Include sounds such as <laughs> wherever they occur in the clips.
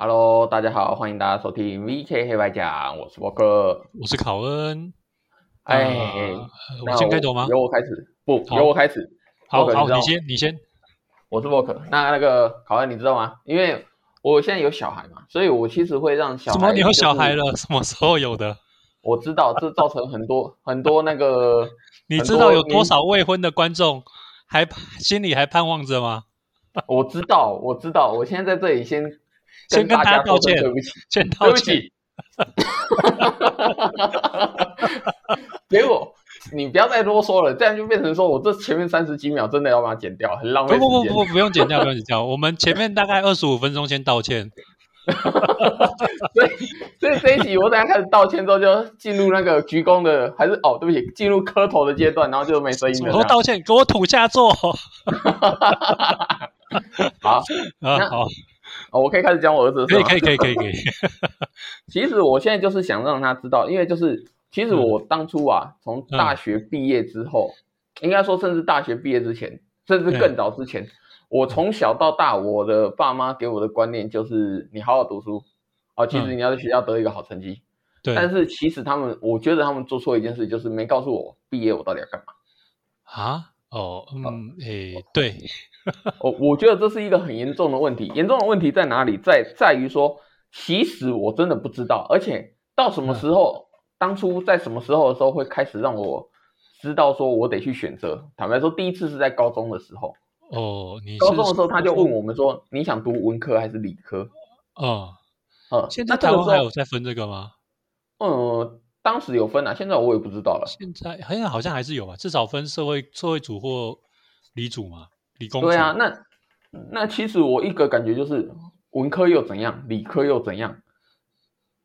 Hello，大家好，欢迎大家收听 VK 黑白讲，我是沃克，我是考恩。哎，我先开头吗？由我开始，不，好由我开始。好好，你先，你先。我是沃克。那那个考恩，你知道吗？因为我现在有小孩嘛，所以我其实会让小孩。什么？你有小孩？了？<laughs> 什么时候有的？我知道，这造成很多很多那个，<laughs> 你知道有多少未婚的观众还心里还盼望着吗？<laughs> 我知道，我知道。我现在在这里先先跟大大家道歉对不起，先对不道歉。<laughs> 起。结果你不要再啰嗦了，这样就变成说我这前面三十几秒真的要把它剪掉，很浪费。不不不不，不用剪掉，不用剪掉。我们前面大概二十五分钟先道歉。<laughs> 所以所以这一集我等下开始道歉之后，就进入那个鞠躬的，还是哦，对不起，进入磕头的阶段，然后就没声音了这样。么时候道歉？给我土下座。<laughs> 好，啊，好，哦我可以开始讲我儿子的事以可以可以可以可以。<laughs> 其实我现在就是想让他知道，因为就是其实我当初啊，从大学毕业之后，应该说甚至大学毕业之前，甚至更早之前，我从小到大，我的爸妈给我的观念就是你好好读书。啊，其实你要在学校得一个好成绩。对。但是其实他们，我觉得他们做错一件事，就是没告诉我毕业我到底要干嘛。啊，哦，嗯，诶，对，<laughs> 我我觉得这是一个很严重的问题。严重的问题在哪里？在在于说，其实我真的不知道，而且到什么时候，当初在什么时候的时候会开始让我知道说我得去选择。坦白说，第一次是在高中的时候，哦，你高中的时候他就问我们说，你想读文科还是理科？哦，嗯，现在还有在分这个吗？嗯，当时有分啊，现在我也不知道了。现在好像好像还是有吧，至少分社会社会组或理组嘛，理工组。对啊，那那其实我一个感觉就是，文科又怎样，理科又怎样？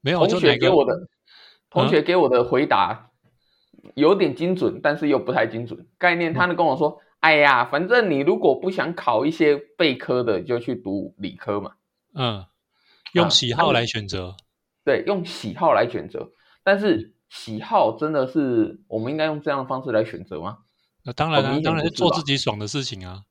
没有同学给我的同学给我的回答有点精准，但是又不太精准。概念，他们跟我说：“哎呀，反正你如果不想考一些备科的，就去读理科嘛。嗯，用啊喜好来选择。对，用喜好来选择。但是喜好真的是我们应该用这样的方式来选择吗？那当然啊，当然是做自己爽的事情啊。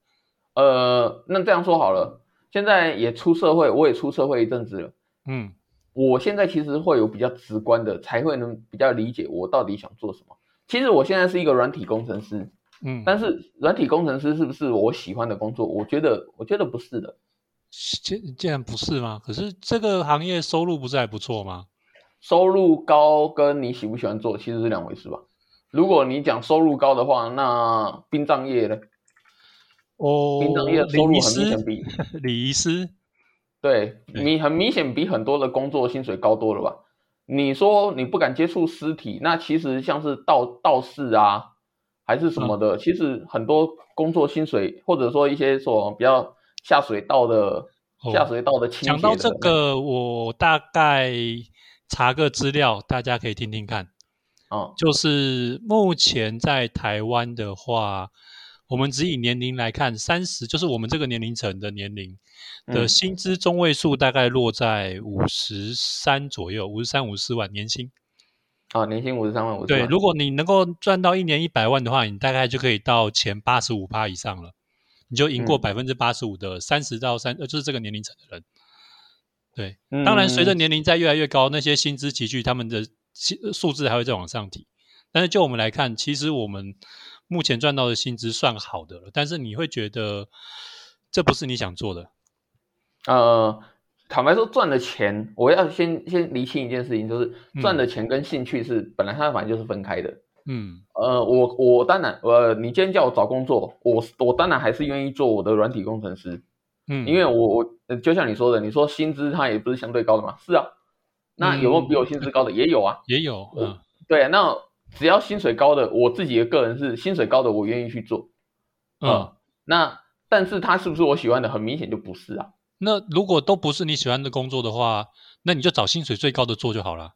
呃，那这样说好了，现在也出社会，我也出社会一阵子了。嗯，我现在其实会有比较直观的，才会能比较理解我到底想做什么。其实我现在是一个软体工程师，嗯，但是软体工程师是不是我喜欢的工作？我觉得，我觉得不是的。既既然不是吗？可是这个行业收入不是还不错吗？收入高跟你喜不喜欢做其实是两回事吧。如果你讲收入高的话，那殡葬业呢？哦，殡葬业的收入很明显师，比礼仪师，<laughs> 对对你很明显比很多的工作薪水高多了吧？你说你不敢接触尸体，那其实像是道道士啊，还是什么嗯的，其实很多工作薪水或者说一些说比较下水道的、哦下水道的清洁的讲到这个，我大概查个资料，大家可以听听看。哦就是目前在台湾的话，我们只以年龄来看，三十就是我们这个年龄层的年龄的嗯薪资中位数大概落在五十三左右，五十三、五十四万年薪。哦，年薪五十三万五十对，如果你能够赚到一年一百万的话，你大概就可以到前八十五趴以上了，你就赢过嗯百分之八十五的三十到三，呃，就是这个年龄层的人。对，当然随着嗯年龄在越来越高，那些薪资集聚，他们的薪数字还会再往上提。但是就我们来看，其实我们目前赚到的薪资算好的了，但是你会觉得这不是你想做的。呃，坦白说，赚的钱，我要先先厘清一件事情，就是赚的钱跟兴趣是、本来它反正就是分开的。嗯呃，我我当然，呃，你今天叫我找工作，我我当然还是愿意做我的软体工程师，嗯，因为我我呃就像你说的，你说薪资它也不是相对高的嘛，是啊，那有没有比我薪资高的？也有啊，也有，嗯对，那只要薪水高的，我自己的个人是薪水高的，我愿意去做，嗯。那但是它是不是我喜欢的？很明显就不是啊，那如果都不是你喜欢的工作的话，那你就找薪水最高的做就好了。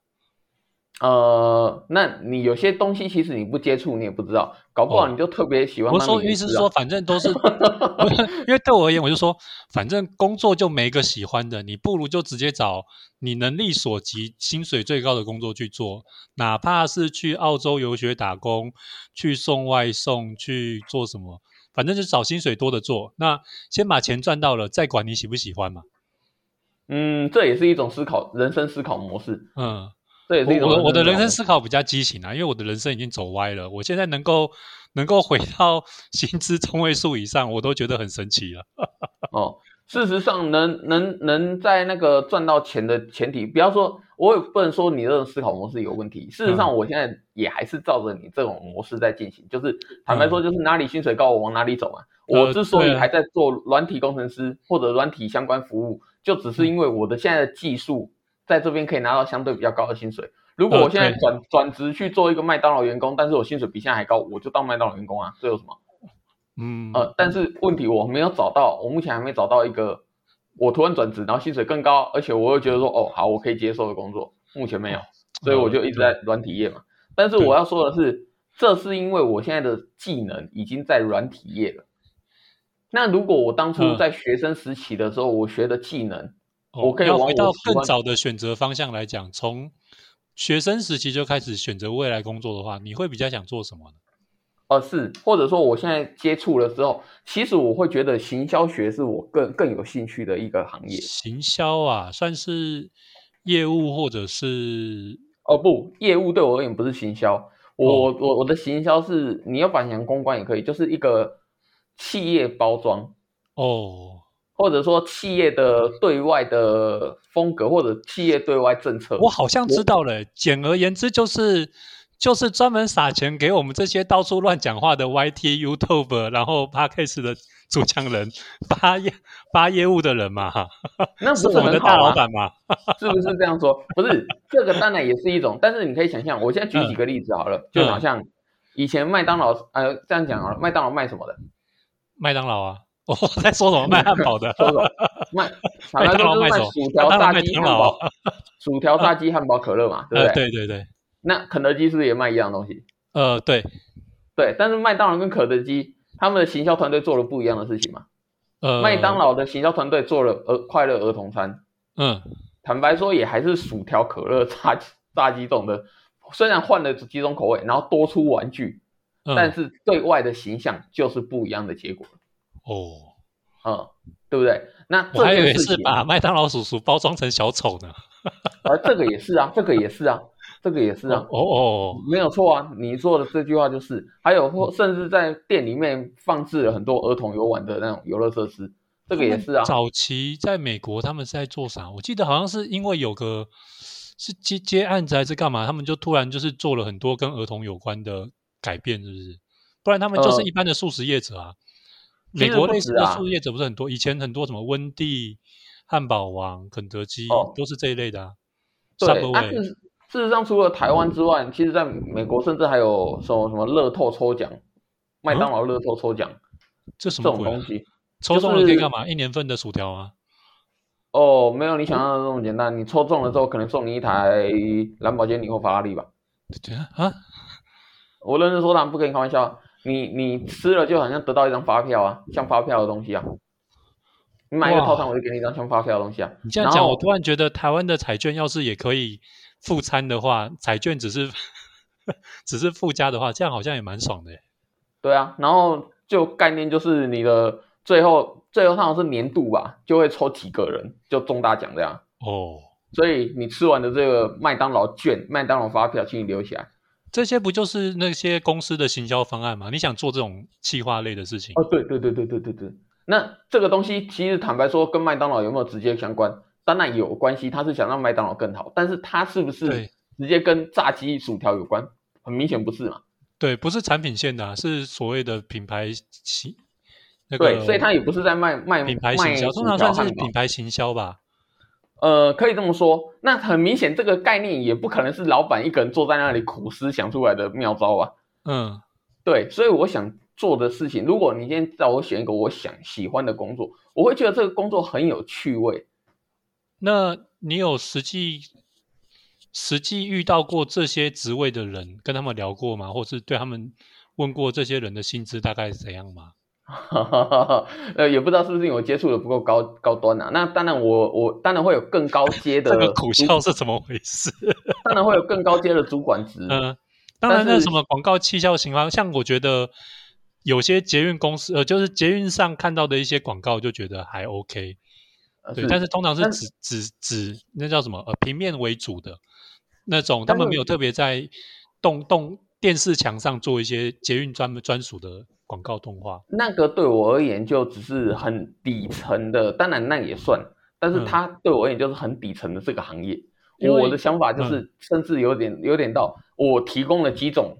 呃，那你有些东西其实你不接触，你也不知道，搞不好哦你就特别喜欢我当说意思是说。反正都是 <laughs> <laughs> 因为对我而言，我就说，反正工作就没个喜欢的，你不如就直接找你能力所及、薪水最高的工作去做，哪怕是去澳洲游学打工，去送外送，去做什么，反正就找薪水多的做。那先把钱赚到了，再管你喜不喜欢嘛。嗯，这也是一种思考人生思考模式。嗯，这也是一种我我的人生思考比较畸形啊，因为我的人生已经走歪了。我现在能够能够回到 <laughs> 薪资中位数以上，我都觉得很神奇了。<laughs> 哦。事实上，能能能在那个赚到钱的前提，不要说，我也不能说你这种思考模式有问题。事实上，我现在也还是照着你这种模式在进行，就是坦白说，就是哪里薪水高，我往哪里走嘛。我之所以还在做软体工程师或者软体相关服务，就只是因为我的现在的技术在这边可以拿到相对比较高的薪水。如果我现在转转职去做一个麦当劳员工，但是我薪水比现在还高，我就当麦当劳员工啊，这有什么？嗯呃，但是问题我没有找到，我目前还没找到一个我突然转职，然后薪水更高，而且我又觉得说，哦，好，我可以接受的工作，目前没有，所以我就一直在软体业嘛。但是我要说的是，这是因为我现在的技能已经在软体业了。那如果我当初在学生时期的时候，我学的技能，我可以往更早的选择方向来讲，从学生时期就开始选择未来工作的话，你会比较想做什么呢？呃，是，或者说我现在接触了之后，其实我会觉得行销学是我更更有兴趣的一个行业。行销啊，算是业务或者是哦不，业务对我而言不是行销，我、哦我我的行销是你要反向公关也可以，就是一个企业包装，哦，或者说企业的对外的风格，或者企业对外政策。我好像知道了。简而言之，就是就是专门撒钱给我们这些到处乱讲话的 YT、YouTube，然后 Podcast 的主讲人发业发业务的人嘛，哈，那不是是我们的？大老板嘛。是不是这样说？不是，这个当然也是一种，但是你可以想象，我现在举几个例子好了，就好像以前麦当劳，呃，这样讲好了，麦当劳卖什么的？麦当劳啊，我 <laughs> 在说什么？<laughs> 卖汉堡的。说什么？卖，坦白说就是卖薯条、炸鸡、汉堡、<laughs> 薯条、炸鸡、汉堡、可乐嘛，对不呃，对？对对对，那肯德基是不是也卖一样东西？呃，对，对，但是麦当劳跟肯德基他们的行销团队做了不一样的事情嘛。呃，麦当，劳的行销团队做了儿快乐儿童餐，嗯，坦白说也还是薯条、可乐、炸炸鸡这种的，虽然换了几种口味，然后多出玩具，嗯但是对外的形象就是不一样的结果，哦，嗯，对不对？那我还以为是把麦当劳叔叔包装成小丑呢。啊这个也是啊，这个也是啊，这个也是啊，哦哦，没有错啊，你说的这句话就是，还有或甚至在店里面放置了很多儿童游玩的那种游乐设施，这个也是啊。早期在美国他们是在做啥？我记得好像是因为有个是接接案子还是干嘛，他们就突然就是做了很多跟儿童有关的改变，是不是？不然他们就是呃一般的素食业者啊。美国类似的素食业者不是很多，以前很多什么温蒂、汉堡王、肯德基、哦都是这一类的啊。对，事实上，除了台湾之外，其实在美国甚至还有什么什么乐透抽奖，麦当劳乐透抽奖、这这什么鬼啊、种东西。抽中了可以干嘛？一年份的薯条啊？哦，没有你想象的那么简单。你抽中了之后，可能送你一台兰博基尼或法拉利吧。对啊啊！我认真说，当然不跟你开玩笑。你你吃了就好像得到一张发票啊，像发票的东西啊。你买一个套餐，我就给你一张像发票的东西啊。你这样讲，我突然觉得台湾的彩券要是也可以附餐的话，彩券只是 <laughs> 只是附加的话，这样好像也蛮爽的。对啊，然后就概念就是你的最后最后好像是年度吧，就会抽几个人就中大奖这样。哦，所以你吃完的这个麦当劳券、麦当劳发票，请你留起来。这些不就是那些公司的行销方案吗？你想做这种企划类的事情，哦，对对对对对对对。那这个东西其实坦白说，跟麦当劳有没有直接相关？当然有关系，他是想让麦当劳更好，但是他是不是直接跟炸鸡、薯条有关？很明显不是嘛。对，不是产品线的、啊，是所谓的品牌行那个对，所以他也不是在卖卖品牌卖行销，通常算是品牌行销吧。呃，可以这么说。那很明显，这个概念也不可能是老板一个人坐在那里苦思想出来的妙招啊。嗯，对，所以我想做的事情，如果你今天叫我选一个我想喜欢的工作，我会觉得这个工作很有趣味。那你有实际实际遇到过这些职位的人，跟他们聊过吗？或是对他们问过这些人的薪资大概是怎样吗？<laughs> 呃，也不知道是不是因为我接触的不够高高端啊。那当然我，我当然会有更高阶的 <laughs> 这个苦笑是怎么回事？<laughs> 当然会有更高阶的主管职。嗯，当然，那什么广告气效型啊，像我觉得有些捷运公司，呃，就是捷运上看到的一些广告，就觉得还 OK。对，但是通常是指指指那叫什么呃平面为主的那种，他们没有特别在动动电视墙上做一些捷运专门专属的广告动画。那个对我而言就只是很底层的，当然那也算，但是它对我而言就是很底层的这个行业。我的想法就是，甚至有点有点到我提供了几种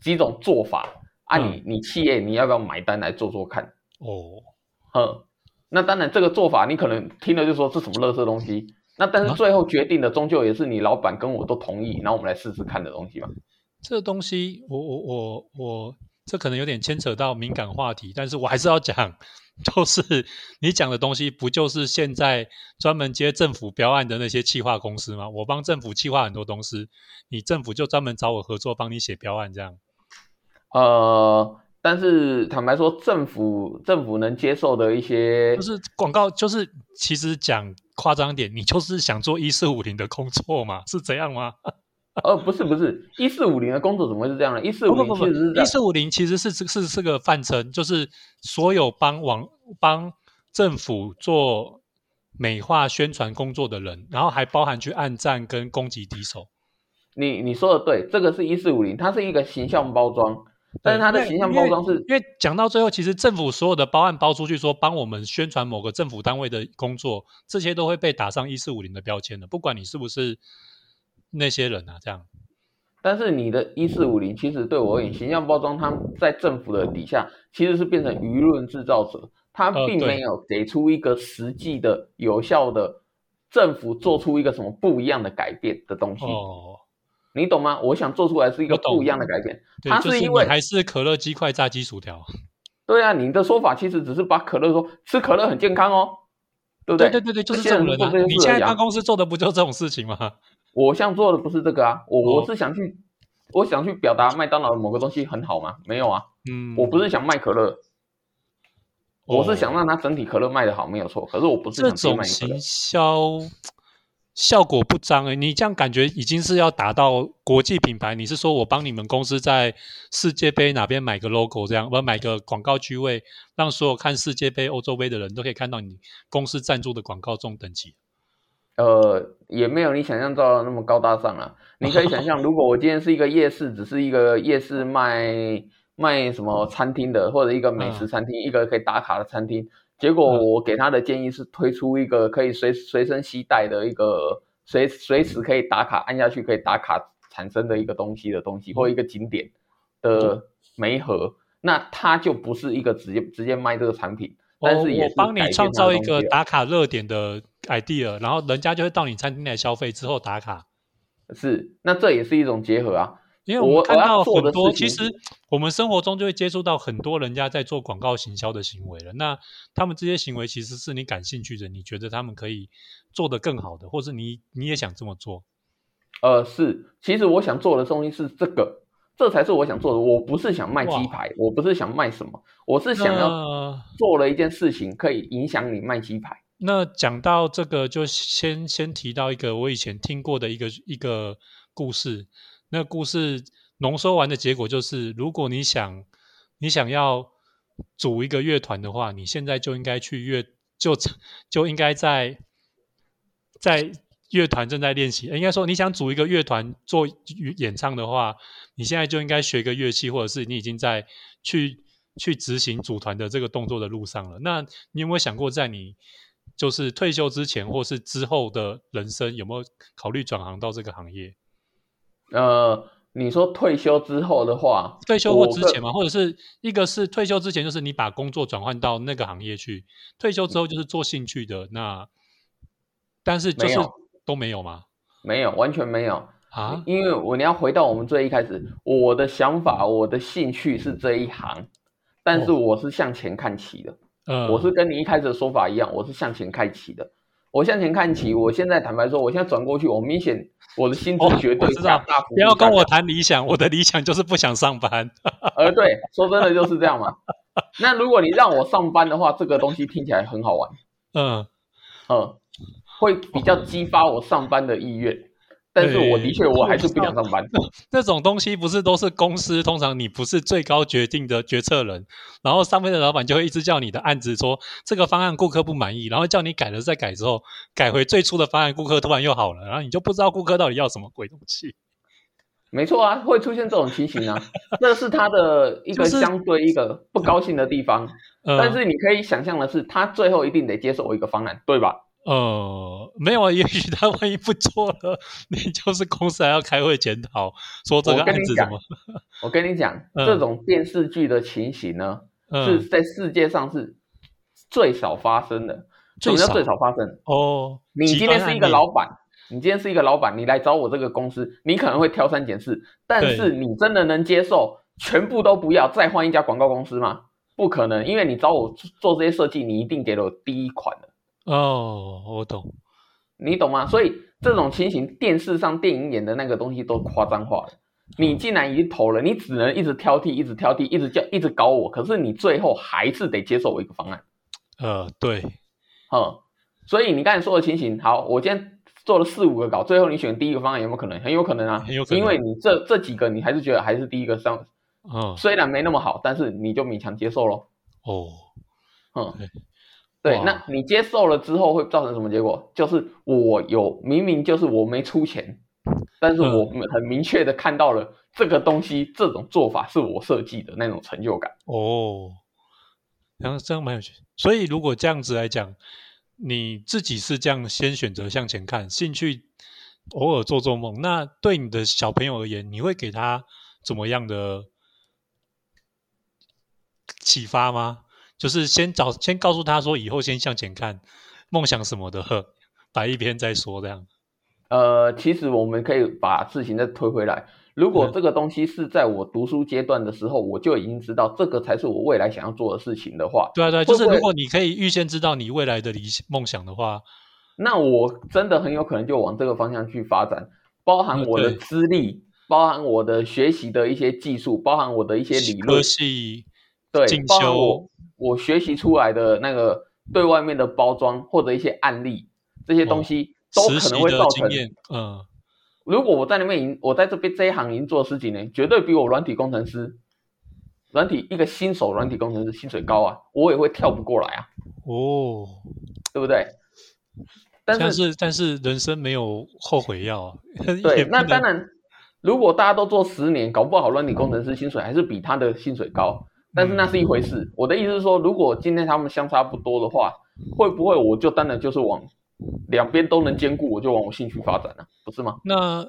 几种做法，啊，你你企业你要不要买单来做做看？哦，哼，那当然这个做法你可能听了就说是什么垃圾东西，那但是最后决定的终究也是你老板跟我都同意，然后我们来试试看的东西嘛。这东西我我我我。这可能有点牵扯到敏感话题，但是我还是要讲，就是你讲的东西，不就是现在专门接政府标案的那些企划公司吗？我帮政府企划很多东西，你政府就专门找我合作，帮你写标案这样。呃，但是坦白说，政府政府能接受的一些，就是广告，就是其实讲夸张点，你就是想做一四五零的工作嘛，是这样吗？呃，不是不是，一四五零的工作怎么会是这样呢？一四五零其实是一四五零其实是是是个范称，就是所有帮网帮政府做美化宣传工作的人，然后还包含去暗战跟攻击敌手。你你说的对，这个是一四五零，它是一个形象包装，但是它的形象包装是因为讲到最后，其实政府所有的包案包出去，说帮我们宣传某个政府单位的工作，这些都会被打上一四五零的标签的，不管你是不是。那些人啊，这样，但是你的一四五零其实对我而言，形象包装，它在政府的底下其实是变成舆论制造者，它并没有给出一个实际的、有效的政府做出一个什么不一样的改变的东西。哦，你懂吗？我想做出来是一个不一样的改变，它是因为还是可乐、鸡块、炸鸡、薯条。<laughs> 对啊，你的说法其实只是把可乐说吃可乐很健康哦，对不对？对对对，就是这种人啊！你现在办公司做的不就这种事情吗？我想做的不是这个啊，我我是想去，我想去表达麦当劳的某个东西很好吗？没有啊，嗯，我不是想卖可乐，我是想让它整体可乐卖的好，没有错。可是我不是这种行销效果不彰诶，你这样感觉已经是要达到国际品牌。你是说我帮你们公司在世界杯哪边买个 logo，这样我买个广告区位，让所有看世界杯、欧洲杯的人都可以看到你公司赞助的广告这种等级。呃，也没有你想象到那么高大上啊。你可以想象，如果我今天是一个夜市，只是一个夜市卖卖什么餐厅的，或者一个美食餐厅，一个可以打卡的餐厅，结果我给他的建议是推出一个可以随随身携带的一个随随时可以打卡，按下去可以打卡产生的一个东西的东西，或一个景点的媒盒，那它就不是一个直接直接卖这个产品。但是我帮你创造一个打卡热点的 idea，然后人家就会到你餐厅来消费之后打卡。是，那这也是一种结合啊。因为我看到很多，其实我们生活中就会接触到很多人家在做广告行销的行为了。那他们这些行为其实是你感兴趣的，你觉得他们可以做得更好的，或是你你也想这么做？呃，是，其实我想做的东西是这个。这才是我想做的。我不是想卖鸡排，我不是想卖什么，我是想要做了一件事情，可以影响你卖鸡排。那讲到这个，就先先提到一个我以前听过的一个一个故事。那故事浓缩完的结果就是，如果你想你想要组一个乐团的话，你现在就应该去乐就就应该在在。乐团正在练习，应该说你想组一个乐团做演唱的话，你现在就应该学个乐器，或者是你已经在去去执行组团的这个动作的路上了。那你有没有想过，在你就是退休之前，或是之后的人生，有没有考虑转行到这个行业？呃，你说退休之后的话，退休或之前嘛，或者是一个是退休之前，就是你把工作转换到那个行业去；退休之后就是做兴趣的。那但是就是。都没有吗？没有，完全没有啊！因为我你要回到我们最一开始，我的想法，我的兴趣是这一行，但是我是向前看齐的。嗯，我是跟你一开始的说法一样，我是向前看齐的。我向前看齐，我现在坦白说，我现在转过去，我明显我的薪资绝对大大不要跟我谈理想，我的理想就是不想上班。<laughs> 呃，对，说真的就是这样嘛。那如果你让我上班的话，这个东西听起来很好玩。嗯嗯。会比较激发我上班的意愿，但是我的确我还是不想上班。<laughs> 那种东西不是都是公司，通常你不是最高决定的决策人，然后上面的老板就会一直叫你的案子说这个方案顾客不满意，然后叫你改了再改之后，改回最初的方案，顾客突然又好了，然后你就不知道顾客到底要什么鬼东西。没错啊，会出现这种情形啊，这是他的一个 <laughs> 相对一个不高兴的地方。但是你可以想象的是，他最后一定得接受我一个方案，对吧？呃，没有啊，也许他万一不做了，你就是公司还要开会检讨，说这个案子怎么？我跟你讲，<laughs> 这种电视剧的情形呢，是在世界上是最少发生的。什么叫最少发生？哦，你今天是一个老板。你今天是一个老板，你来找我这个公司，你可能会挑三拣四，但是你真的能接受全部都不要，再换一家广告公司吗？不可能，因为你找我做这些设计，你一定给了我第一款的。哦，我懂，你懂吗？所以这种情形，电视上、电影演的那个东西都夸张化了。你既然已经投了，你只能一直挑剔，一直挑剔，一直叫，一直搞我。可是你最后还是得接受我一个方案。呃，对，嗯，所以你刚才说的情形，好，我今天。做了四五个稿，最后你选第一个方案有没有可能？很有可能啊，很有可能，因为你这这几个你还是觉得还是第一个上，嗯，虽然没那么好，但是你就勉强接受咯。哦，嗯，对，那你接受了之后会造成什么结果？就是我有明明就是我没出钱，但是我很明确的看到了这个东西这种做法是我设计的那种成就感。哦，然后这样蛮有趣。所以如果这样子来讲。你自己是这样先选择向前看，兴趣偶尔做做梦。那对你的小朋友而言，你会给他怎么样的启发吗？就是先找先告诉他说，以后先向前看，梦想什么的，摆一边再说这样。呃，其实我们可以把事情再推回来。如果这个东西是在我读书阶段的时候，我就已经知道这个才是我未来想要做的事情的话，对啊对，就是如果你可以预先知道你未来的理想梦想的话，那我真的很有可能就往这个方向去发展，包含我的资历，包含我的学习的一些技术，包含我的一些理论系，对，包含我我学习出来的那个对外面的包装或者一些案例这些东西，都可能会造成嗯。如果我在那边已经，我在这边这一行已经做了十几年，绝对比我软体工程师、软体一个新手软体工程师薪水高啊，我也会跳不过来啊。哦，对不对？但是但是人生没有后悔药啊。<laughs> 对，那当然，如果大家都做十年，搞不好软体工程师薪水还是比他的薪水高，但是那是一回事。我的意思是说，如果今天他们相差不多的话，会不会我就当然就是往？两边都能兼顾，我就往我兴趣发展了，不是吗？那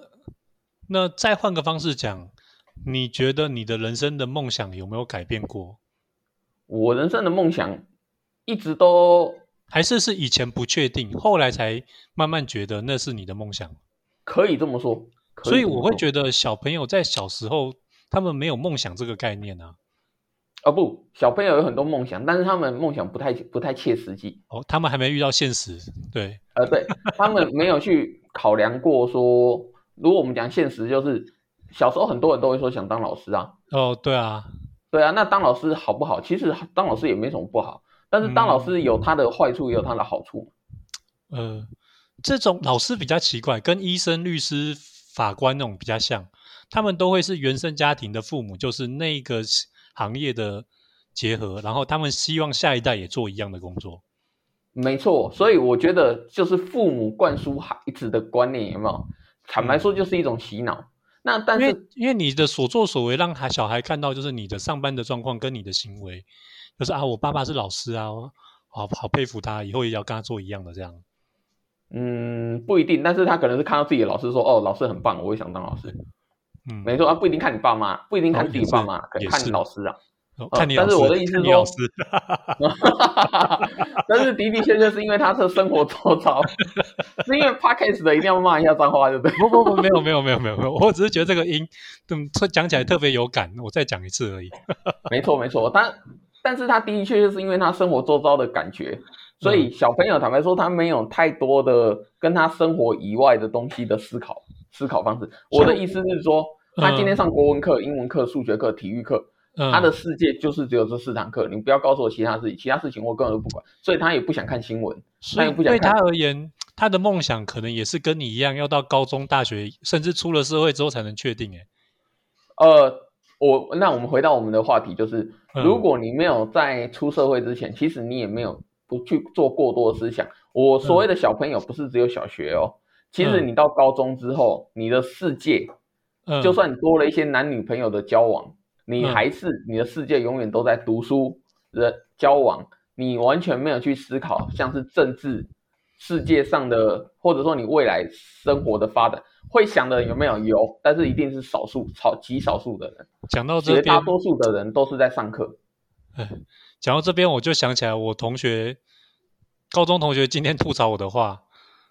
那再换个方式讲，你觉得你的人生的梦想有没有改变过？我人生的梦想一直都还是是以前不确定，后来才慢慢觉得那是你的梦想。可以这么说，所以我会觉得小朋友在小时候他们没有梦想这个概念啊。哦不，小朋友有很多梦想，但是他们梦想不太不太切实际。哦，他们还没遇到现实，对，呃，对他们没有去考量过说，如果我们讲现实，就是小时候很多人都会说想当老师啊。哦，对啊，对啊，那当老师好不好？其实当老师也没什么不好，但是当老师有他的坏处，也有他的好处。呃，这种老师比较奇怪，跟医生、律师、法官那种比较像，他们都会是原生家庭的父母，就是那个。行业的结合，然后他们希望下一代也做一样的工作。没错，所以我觉得就是父母灌输孩子的观念有没有？坦白说，就是一种洗脑。那但是因为你的所作所为，让孩小孩看到就是你的上班的状况跟你的行为，就是啊，我爸爸是老师啊，好好佩服他，以后也要跟他做一样的这样。嗯，不一定，但是他可能是看到自己的老师说，哦，老师很棒，我也想当老师。嗯，没错啊，不一定看你爸妈，不一定看自己爸妈，可能看你老师啊。看你但是我的意思是说，<laughs> 但是的的确确是因为他是生活周遭，<laughs> 是因为 podcast 的一定要骂一下脏话，对不对？不不不，没有没有没有没有没有，我只是觉得这个音，嗯，讲起来特别有感，我再讲一次而已。没 <laughs> 错没错，但但是他的的确确是因为他生活周遭的感觉，所以小朋友坦白说，他没有太多的跟他生活以外的东西的思考。思考方式，我的意思是说，他今天上国文课、英文课、数学课、体育课，他的世界就是只有这四堂课。你不要告诉我其他事情，其他事情我根本都不管。所以他也不想看新闻，他也不想。对他而言，他的梦想可能也是跟你一样，要到高中、大学，甚至出了社会之后才能确定。哎，呃，我那我们回到我们的话题，就是如果你没有在出社会之前，其实你也没有不去做过多的思想。我所谓的小朋友不是只有小学哦，其实你到高中之后，你的世界，就算你多了一些男女朋友的交往，你还是你的世界永远都在读书人交往，你完全没有去思考像是政治世界上的，或者说你未来生活的发展，会想的有没有有？但是一定是少数，超极少数的人。讲到这边，绝大多数的人都是在上课。讲到这边，我就想起来我同学。高中同学今天吐槽我的话，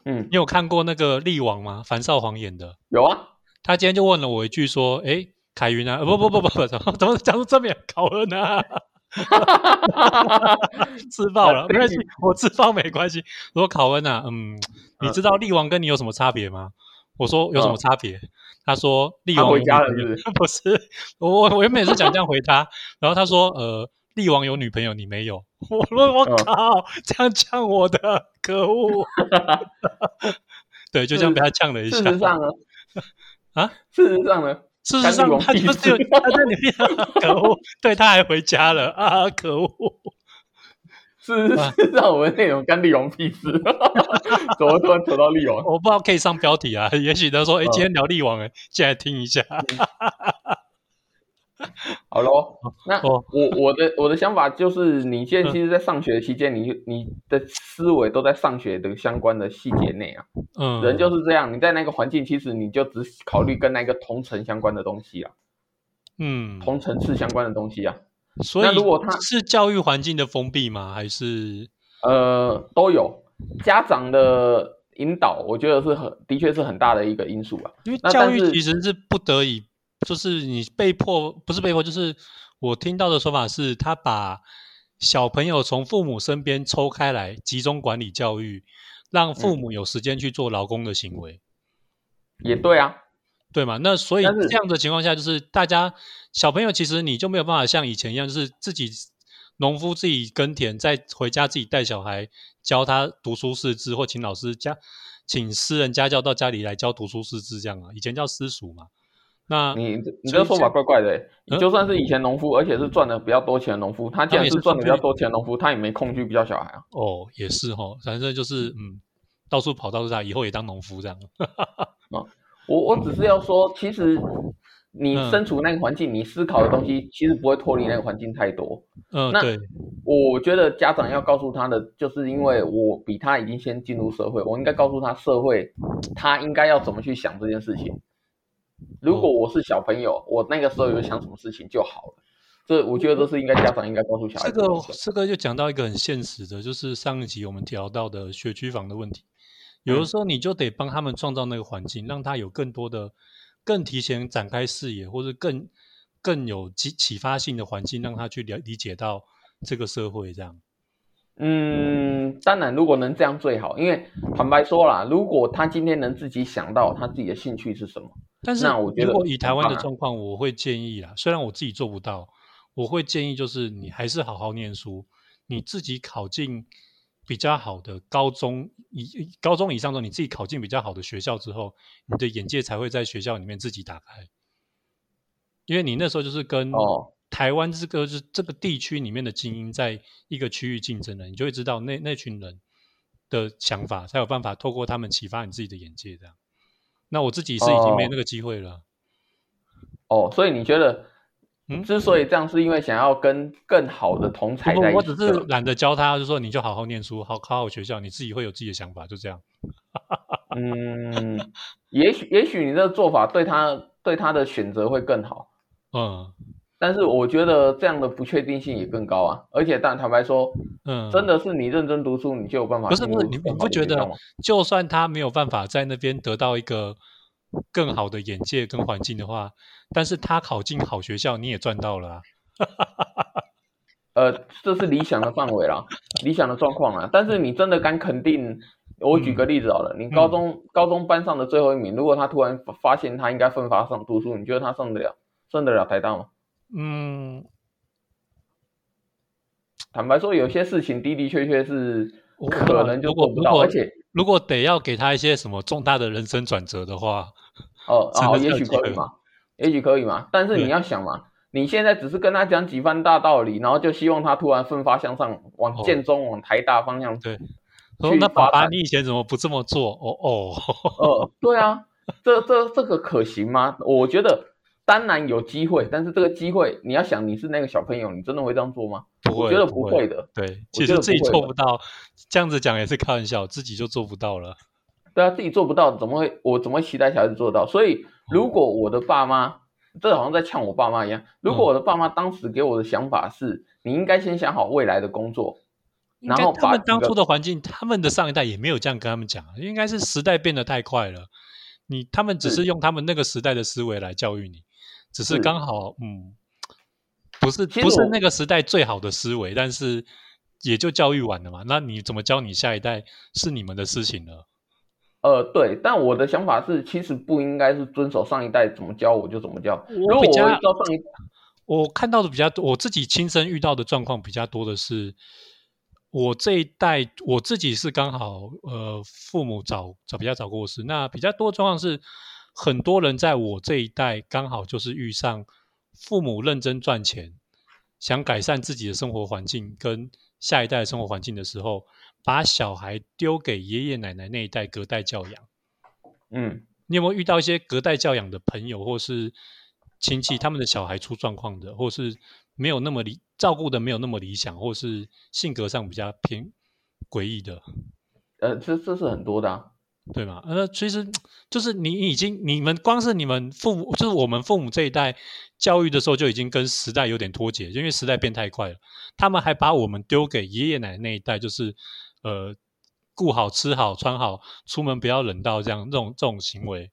嗯，你有看过那个力王吗？樊少皇演的有啊。他今天就问了我一句，说：“哎，凯云啊，不不不不不，怎么 <laughs> 怎么讲出这么考恩呢？” <laughs> 自爆了，<laughs> 没关系，我自爆没关系。我说考恩啊，嗯，你知道力王跟你有什么差别吗？我说有什么差别？他说力王回家了，是不是？我我原本是想这样回他，然后他说，呃。力王有女朋友，你没有。我说我靠，这样呛我的，可恶！对，就这样被他呛了一下。事实上呢？啊，事实上呢？事实上他就是他在里面，可恶！<laughs> 对，他还回家了啊，可恶！事实上，我们内容干利王屁事？<laughs> 怎么突然扯到利王？我不知道可以上标题啊？也许他说：“哎，今天聊利王，哎，进来听一下。” <laughs> 好喽，那我我的我的想法就是，你现在其实，在上学期间，你你的思维都在上学的相关的细节内啊。嗯，人就是这样，你在那个环境，其实你就只考虑跟那个同层相关的东西啊。嗯，同层次相关的东西啊。所以，如果他是教育环境的封闭吗？还是呃都有家长的引导？我觉得是很的确是很大的一个因素啊。因为教育其实是不得已。就是你被迫，不是被迫，就是我听到的说法是，他把小朋友从父母身边抽开来，集中管理教育，让父母有时间去做劳工的行为。也对啊，对嘛？那所以这样的情况下，就是大家小朋友其实你就没有办法像以前一样，就是自己农夫自己耕田，再回家自己带小孩教他读书识字，或请老师家请私人家教到家里来教读书识字这样啊？以前叫私塾嘛。那你你这个说法怪怪的，你就算是以前农夫，而且是赚的比较多钱的农夫，他既然是赚的比较多钱的农夫，他也没空去教小孩啊。哦，也是哈，反正就是嗯，到处跑到处这样，以后也当农夫这样。<laughs> 啊，我我只是要说，其实你身处那个环境，你思考的东西其实不会脱离那个环境太多。嗯，那我觉得家长要告诉他的，就是因为我比他已经先进入社会，我应该告诉他社会他应该要怎么去想这件事情。如果我是小朋友，我那个时候有想什么事情就好了。这我觉得这是应该家长应该告诉小孩。这个这个就讲到一个很现实的，就是上一集我们聊到的学区房的问题。有的时候你就得帮他们创造那个环境，让他有更多的、更提前展开视野，或者更更有启启发性的环境，让他去了理解到这个社会这样。嗯，当然，如果能这样最好。因为坦白说啦，如果他今天能自己想到他自己的兴趣是什么，但是我觉得，如果以台湾的状况，我会建议啦。虽然我自己做不到，我会建议就是你还是好好念书，你自己考进比较好的高中，以高中以上的你自己考进比较好的学校之后，你的眼界才会在学校里面自己打开。因为你那时候就是跟哦。台湾这个是这个地区里面的精英，在一个区域竞争的，你就会知道那那群人的想法，才有办法透过他们启发你自己的眼界。这样，那我自己是已经没那个机会了。哦，所以你觉得，之所以这样，是因为想要跟更好的同才在一起。我只是懒得教他，就说你就好好念书，好考好学校，你自己会有自己的想法，就这样。<laughs> 嗯，也许也许你这个做法对他对他的选择会更好。嗯。但是我觉得这样的不确定性也更高啊，而且但坦白说，嗯，真的是你认真读书，你就有办法。不是不是，你你不觉得，就算他没有办法在那边得到一个更好的眼界跟环境的话，但是他考进好学校，你也赚到了。<laughs> 呃，这是理想的范围啦，理想的状况啊。但是你真的敢肯定？我举个例子好了，你高中高中班上的最后一名，如果他突然发现他应该奋发上读书，你觉得他上得了上得了台大吗？嗯，坦白说，有些事情的的确确是可能就做不到，而且如果得要给他一些什么重大的人生转折的话，<laughs> 哦也许可以嘛，也许可以嘛。但是你要想嘛，你现在只是跟他讲几番大道理，然后就希望他突然奋发向上，往哦建中、往台大方向。对说去那爸爸，你以前怎么不这么做？哦哦，呃，对啊，这这这个可行吗？我觉得当然有机会，但是这个机会你要想，你是那个小朋友，你真的会这样做吗？不会，我觉得不会会的。对，其实自己做不到，这样子讲也是开玩笑，自己就做不到了。对啊，自己做不到，怎么会我怎么会期待小孩子做到？所以如果我的爸妈，这好像在呛我爸妈一样，如果我的爸妈当时给我的想法是，你应该先想好未来的工作，然后他们当初的环境，他们的上一代也没有这样跟他们讲，应该是时代变得太快了，你他们只是是用他们那个时代的思维来教育你，只是是刚好嗯，不是不是那个时代最好的思维，但是也就教育完了嘛。那你怎么教你下一代是你们的事情了。呃，对，但我的想法是，其实不应该是遵守上一代怎么教我就怎么教。如果我比较照上一，我看到的比较多，我自己亲身遇到的状况比较多的是，我这一代我自己是刚好呃父母早早比较早过世，那比较多的状况是，很多人在我这一代刚好就是遇上父母认真赚钱，想改善自己的生活环境跟下一代的生活环境的时候，把小孩丢给爷爷奶奶那一代隔代教养。嗯，你有没有遇到一些隔代教养的朋友或是亲戚，他们的小孩出状况的，或是没有那么理照顾的没有那么理想，或是性格上比较偏诡异的，呃，这这是很多的啊。对吗？呃，其实就是你已经你们光是你们父母，就是我们父母这一代教育的时候就已经跟时代有点脱节，因为时代变太快了，他们还把我们丢给爷爷奶奶那一代，就是呃顾好吃好穿好，出门不要冷到这样这种这种行为，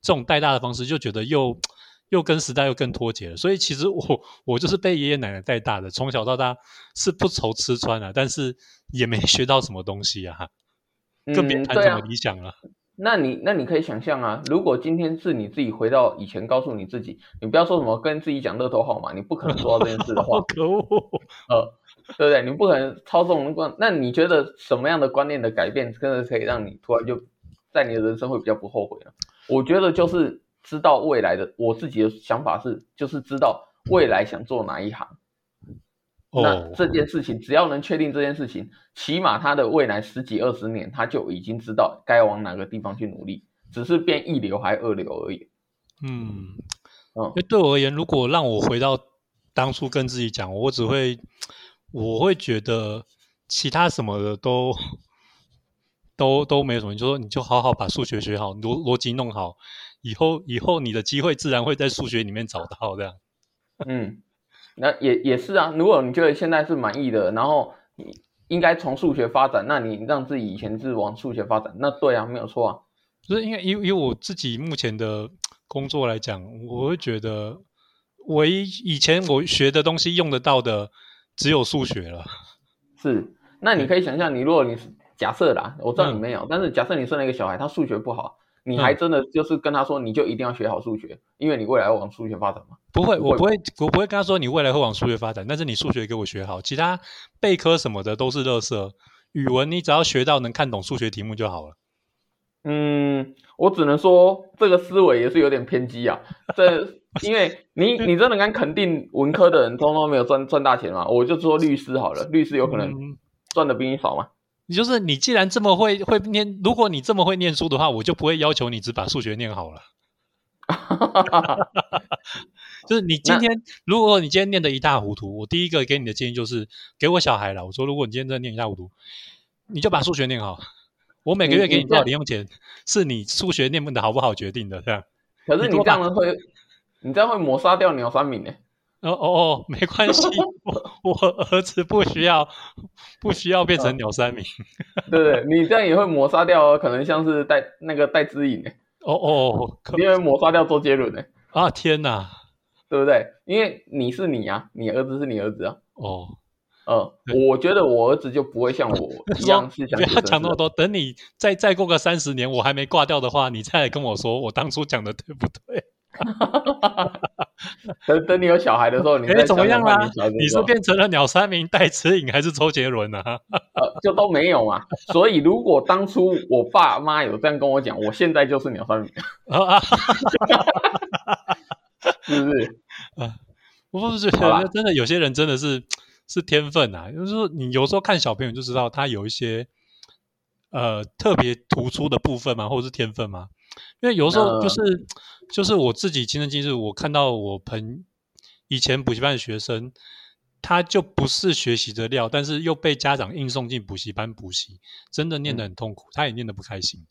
这种带大的方式，就觉得又又跟时代又更脱节了。所以其实我我就是被爷爷奶奶带大的，从小到大是不愁吃穿啊，但是也没 <laughs> 学到什么东西啊，更别嗯，对啊谈什么。理想了。那你那你可以想象啊，如果今天是你自己回到以前，告诉你自己，你不要说什么跟自己讲乐透号码，你不可能做到这件事的话，<laughs> 可恶！呃，对不对？你不可能操纵观。那你觉得什么样的观念的改变，真的可以让你突然就在你的人生会比较不后悔呢？我觉得就是知道未来的，我自己的想法是，就是知道未来想做哪一行。那哦，这件事情，只要能确定这件事情，起码他的未来十几二十年，他就已经知道该往哪个地方去努力，只是变一流还二流而已。嗯，嗯因为对我而言，如果让我回到当初跟自己讲，我只会，我会觉得其他什么的都都都没什么，你就说你就好好把数学学好，逻逻辑弄好，以后以后你的机会自然会在数学里面找到这样。嗯，那也也是啊。如果你觉得现在是满意的，然后你应该从数学发展，那你让自己以前是往数学发展，那对啊，没有错啊。就是因为以以我自己目前的工作来讲，我会觉得唯一以前我学的东西用得到的只有数学了。<laughs> 是，那你可以想象，你如果你是假设啦，我知道你嗯没有，但是假设你生了一个小孩，他数学不好，你还嗯真的就是跟他说，你就一定要学好数学，因为你未来要往数学发展嘛。不会，我不会，我不会跟他说你未来会往数学发展，但是你数学给我学好，其他备科什么的都是垃圾。语文你只要学到能看懂数学题目就好了。嗯，我只能说这个思维也是有点偏激啊。这 <laughs> 因为你你真的敢肯定文科的人通通没有赚赚大钱吗？我就说律师好了，律师有可能嗯赚的比你少吗？你就是你既然这么会会念，如果你这么会念书的话，我就不会要求你只把数学念好了。<laughs> 就是你今天，如果你今天念得一塌糊涂，我第一个给你的建议就是给我小孩了。我说，如果你今天真的念一塌糊涂，你就把数学念好。我每个月给你多少零用钱，是你数学念的好不好决定的，这样。可是你这样会，你这样会抹杀掉鸟三明呢。哦哦哦，没关系，我我儿子不需要不需要变成鸟三明。<laughs> 对不对？你这样也会抹杀掉，可能像是戴那个戴之颖呢，哦哦，可你也会抹杀掉周杰伦呢，啊天哪！对不对？因为你是你啊，你儿子是你儿子啊。哦，呃，我觉得我儿子就不会像我一样是想不要讲那么多，等你再再过个三十年，我还没挂掉的话，你再来跟我说我当初讲的对不对？<laughs> 等等你有小孩的时候，你怎么样啦你是变成了鸟山明、戴慈颖还是周杰伦啊？<laughs> 呃，就都没有嘛。所以如果当初我爸妈有这样跟我讲，我现在就是鸟山明，啊啊！是不是？我 <laughs> 不是觉得真的有些人真的是是天分啊，就是说你有时候看小朋友就知道他有一些呃特别突出的部分嘛，或者是天分嘛。因为有时候就是就是我自己亲身经历，我看到我朋以前补习班的学生，他就不是学习的料，但是又被家长硬送进补习班补习，真的念得很痛苦，他也念得不开心。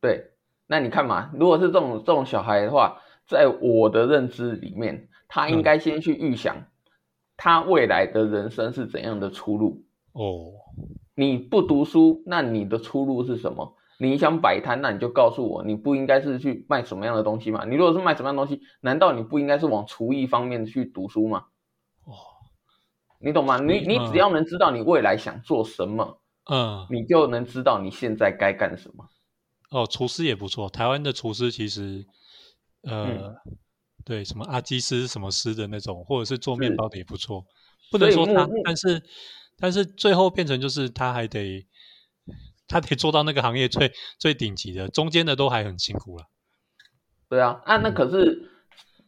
对，那你看嘛，如果是这种这种小孩的话，在我的认知里面，他应该先去预想他未来的人生是怎样的出路。哦，你不读书，那你的出路是什么？你想摆摊，那你就告诉我，你不应该是去卖什么样的东西嘛？你如果是卖什么样的东西，难道你不应该是往厨艺方面去读书吗？哦，你懂吗？你你嗯只要能知道你未来想做什么，嗯，你就能知道你现在该干什么。哦，厨师也不错。台湾的厨师其实，呃，嗯对，什么阿基师什么师的那种，或者是做面包的也不错。不能说他但是但是最后变成就是他还得他得做到那个行业最最顶级的，中间的都还很辛苦了。对啊，啊，那可是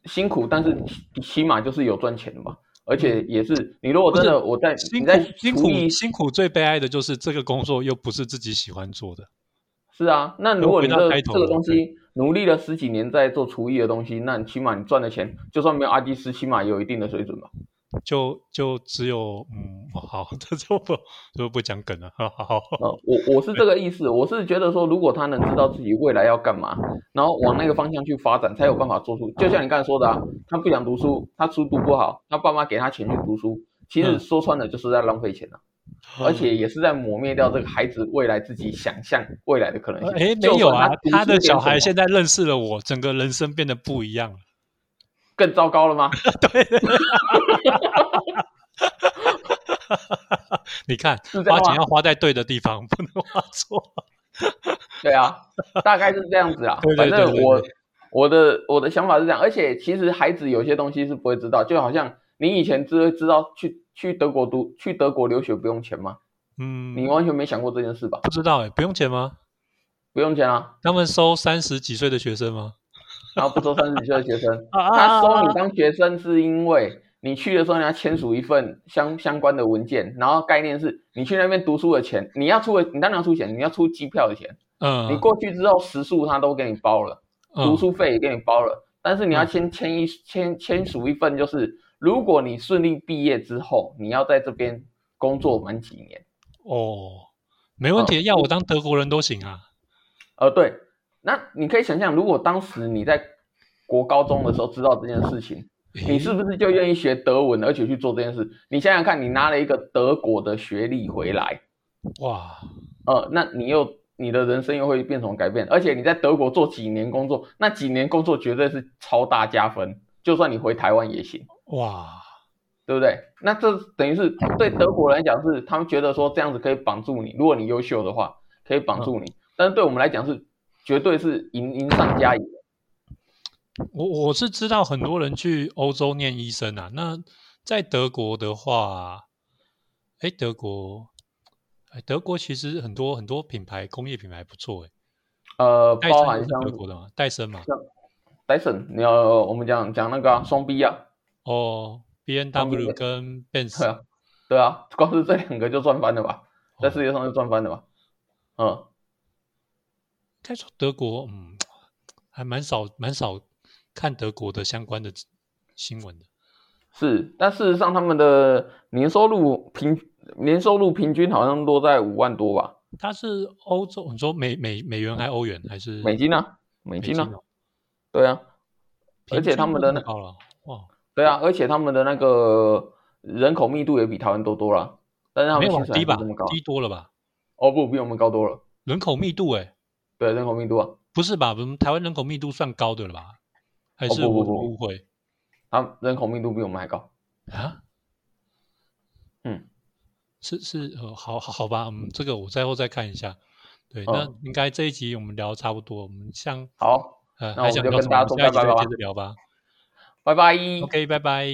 辛苦，但是起起码就是有赚钱的嘛。而且也是，你如果真的我在嗯辛苦你在辛苦辛苦最悲哀的就是这个工作又不是自己喜欢做的。是啊，那如果你这这个东西努力了十几年在做厨艺的东西，那你起码你赚的钱，就算没有阿基师，起码也有一定的水准吧。就就只有嗯，哦 <laughs> 好，这就不就不讲梗了。好好，呃，我我是这个意思，我是觉得说，如果他能知道自己未来要干嘛，然后往那个方向去发展，才有办法做出。就像你刚才说的啊，他不想读书，他书读不好，他爸妈给他钱去读书，其实嗯说穿了就是在浪费钱啊，而且也是在磨灭掉这个孩子未来自己想象未来的可能性。哎，就没有啊他，的小孩现在认识了我，整个人生变得不一样了。更糟糕了吗？<laughs> 对，<laughs> 你看，花钱要花在对的地方，不能花错。对啊，大概是这样子啊。<laughs> 对对对反正我我的我的想法是这样，而且其实孩子有些东西是不会知道，就好像你以前知知道去去德国读去德国留学不用钱吗？嗯，你完全没想过这件事吧？不知道哎，不用钱吗？不用钱啊，他们收三十几岁的学生吗？然后不收三十几岁的学生，<laughs> 啊他收你当学生是因为你去的时候你要签署一份相相关的文件，然后概念是你去那边读书的钱，你要出的，你当然要出钱，你要出机票的钱，嗯，你过去之后食宿他都给你包了。嗯读书费也给你包了，但是你要先签一签签署一份，就是如果你顺利毕业之后，你要在这边工作满几年。哦，没问题，要我当德国人都行啊。呃，对，那你可以想象，如果当时你在国高中的时候知道这件事情，你是不是就愿意学德文，而且去做这件事？你想想看，你拿了一个德国的学历回来，哇，呃，那你又你的人生又会变成改变，而且你在德国做几年工作，那几年工作绝对是超大加分，就算你回台湾也行。哇，对不对？那这等于是对德国人来讲是他们觉得说这样子可以绑住你，如果你优秀的话可以绑住你，但是对我们来讲是绝对是赢赢上加赢。我我是知道很多人去欧洲念医生啊。那在德国的话，哎，德国，哎，德国其实很多很多品牌工业品牌不错哎。呃，包含像德国的嘛，戴森嘛，Dyson，你要我们讲讲那个啊双 B 啊，哦，B N W 跟 Benz，<laughs> 对啊，对啊，光是这两个就赚翻了吧，在哦世界上就赚翻了吧，嗯，该说德国，嗯，还蛮少蛮少看德国的相关的新闻的。是，但事实上他们的年收入平年收入平均好像落在五万多吧，它是欧洲，你说美美美元还欧元还是美金啊，美美金啊，哦对啊，而且他均们的那哇，对啊，而且他们的那个人口密度也比台湾多多了，但是他没们薪水低吧低多了吧？哦不，比我们高多了。人口密度哎，对，人口密度啊，不是吧？我们台湾人口密度算高的了吧？还是我哦不不不误会他人口密度比我们还高。啊？嗯，是是呃，好好好吧，嗯，这个我再后再看一下。对，那嗯应该这一集我们聊得差不多，我们像好，呃，还想？跟大家说下一集再拜拜吧接着聊吧。拜拜。OK，拜拜。